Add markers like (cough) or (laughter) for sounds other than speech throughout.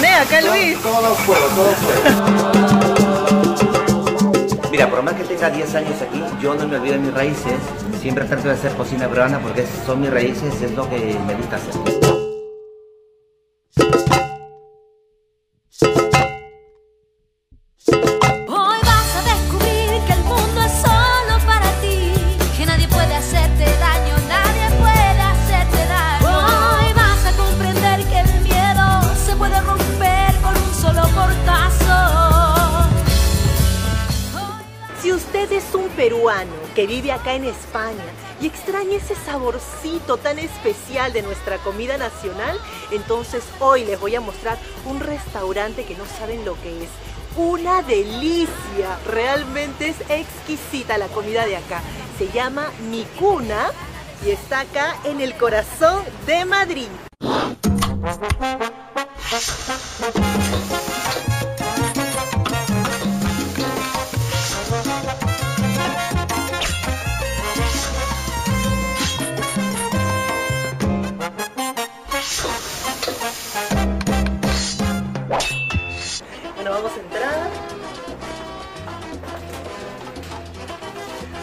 acá, Luis. Todo todo. Mira, por más que tenga 10 años aquí, yo no me olvido de mis raíces. Siempre trato de hacer cocina peruana porque son mis raíces, es lo que me gusta hacer. Si usted es un peruano que vive acá en España y extraña ese saborcito tan especial de nuestra comida nacional, entonces hoy les voy a mostrar un restaurante que no saben lo que es. Una delicia, realmente es exquisita la comida de acá. Se llama Mi Cuna y está acá en el corazón de Madrid.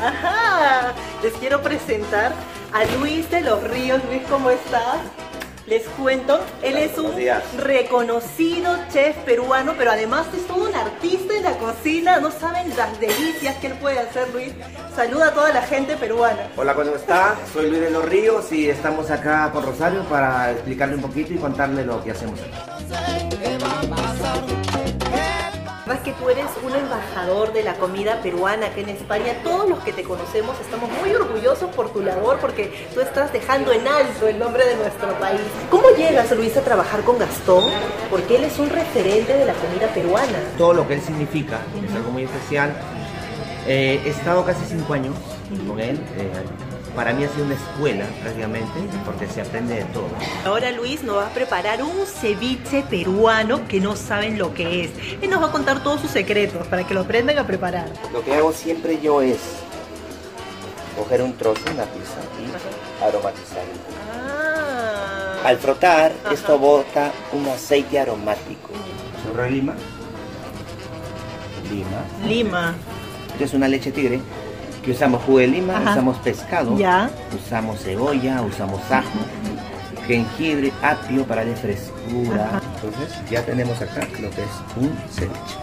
Ajá, les quiero presentar a Luis de los Ríos. Luis, ¿cómo estás? Les cuento, él es un días. reconocido chef peruano, pero además es todo un artista en la cocina. No saben las delicias que él puede hacer, Luis. Saluda a toda la gente peruana. Hola, ¿cómo está? Soy Luis de los Ríos y estamos acá con Rosario para explicarle un poquito y contarle lo que hacemos aquí. Más que tú eres un embajador de la comida peruana aquí en España, todos los que te conocemos estamos muy orgullosos por tu labor porque tú estás dejando en alto el nombre de nuestro país. ¿Cómo llegas, Luis, a trabajar con Gastón? Porque él es un referente de la comida peruana. Todo lo que él significa es algo muy especial. Eh, he estado casi cinco años con él. eh, para mí ha sido una escuela prácticamente porque se aprende de todo. Ahora Luis nos va a preparar un ceviche peruano que no saben lo que es. Él nos va a contar todos sus secretos para que lo aprendan a preparar. Lo que hago siempre yo es coger un trozo, una pizza y aromatizarlo. Ah. Al frotar, Ajá. esto bota un aceite aromático. Chorro de lima. Lima. Lima. Esto es una leche tigre que usamos jugo de lima, Ajá. usamos pescado, Ya. usamos cebolla, usamos ajo, jengibre, apio para darle frescura. Ajá. Entonces ya tenemos acá lo que es un ceviche.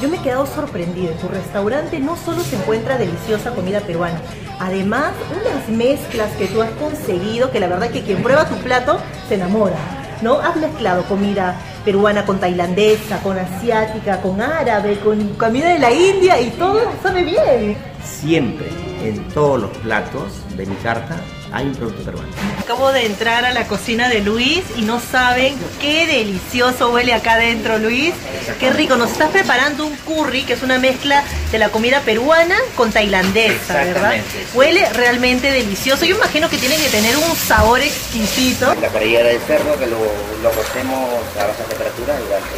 Yo me he quedado sorprendida. En tu restaurante no solo se encuentra deliciosa comida peruana, además unas mezclas que tú has conseguido que la verdad que quien prueba tu plato se enamora. ¿No? Has mezclado comida peruana con tailandesa, con asiática, con árabe, con comida de la India y todo sabe bien. Siempre en todos los platos de mi carta hay un producto peruano. Acabo de entrar a la cocina de Luis y no saben qué delicioso huele acá adentro, Luis. Qué rico. Nos estás preparando un curry, que es una mezcla de la comida peruana con tailandesa, ¿verdad? Huele realmente delicioso. Yo imagino que tiene que tener un sabor exquisito. La parrillera del cerdo que lo, lo cocemos a baja temperatura durante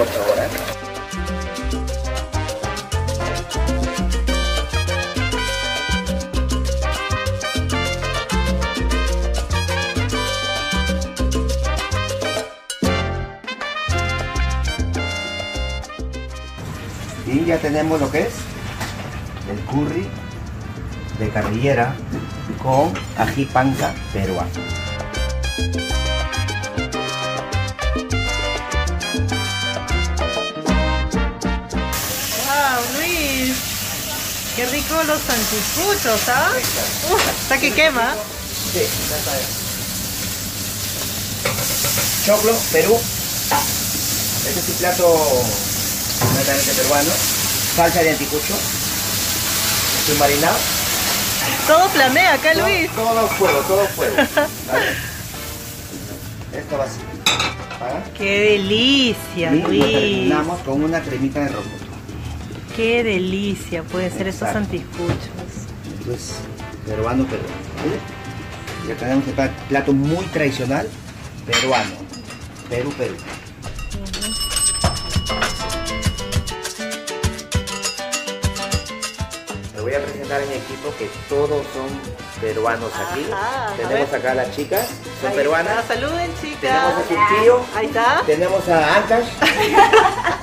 8 horas. Ya tenemos lo que es el curry de carrillera con ají panca peruano. ¡Wow, Luis! ¡Qué rico los anticuchos, ¿ah? Hasta que quema. Sí, ya está. Choclo, Perú. Este es un plato netamente peruano. Salsa de anticucho. Estoy marinado. Todo planea acá, Luis. Todo, fuego, todo fuego. (laughs) ¿Vale? Esto va así. ¿vale? ¡Qué delicia, Y lo Luis! terminamos con una cremita de rocoto. ¡Qué delicia pueden ser estos anticuchos! Esto es peruano, peruano. ¿vale? Ya tenemos el plato muy tradicional peruano. Perú, Perú. A mi equipo que todos son peruanos aquí. Ajá, Tenemos acá a las chicas, son Ahí peruanas. está, Saluden, chicas. Tenemos a su tío. Ahí está. Tenemos a Ancash. (laughs)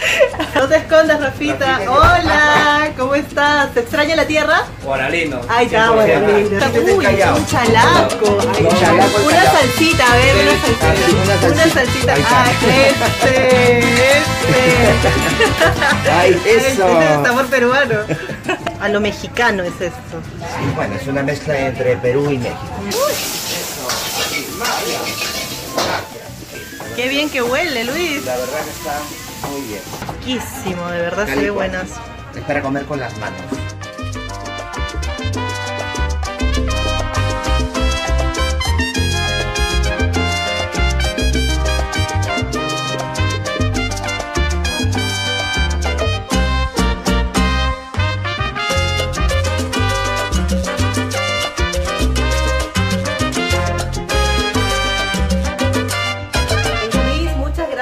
No te escondas, Rafita. Rafita, ¿qué Hola, ¿cómo estás? ¿Te extraña la tierra? Moralino. Ahí está, 100%. bueno, Siempre Uy, un chalaco. Está. chalaco, Una salsita, a ver, una salsita. una Una salsita. Ah, este, este. (laughs) ¡Ay, eso! Este es el sabor peruano. (laughs) A lo mexicano es esto. Sí, bueno, es una mezcla entre Perú y México. Qué bien que huele, Luis. La verdad que está muy bien. Riquísimo, de verdad se ve Calico. buenas. Es para comer con las manos.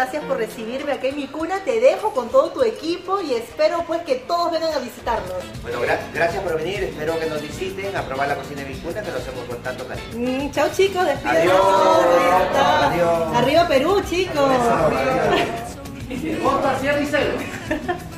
Gracias por recibirme aquí en mi cuna. Te dejo con todo tu equipo y espero pues que todos vengan a visitarnos. Bueno, gra- gracias por venir. Espero que nos visiten a probar la cocina de Vicuna, que lo hacemos con tanto cariño. Mm, chao chicos, despídense. Adiós. Arriba Perú, chicos. Y cero. (laughs)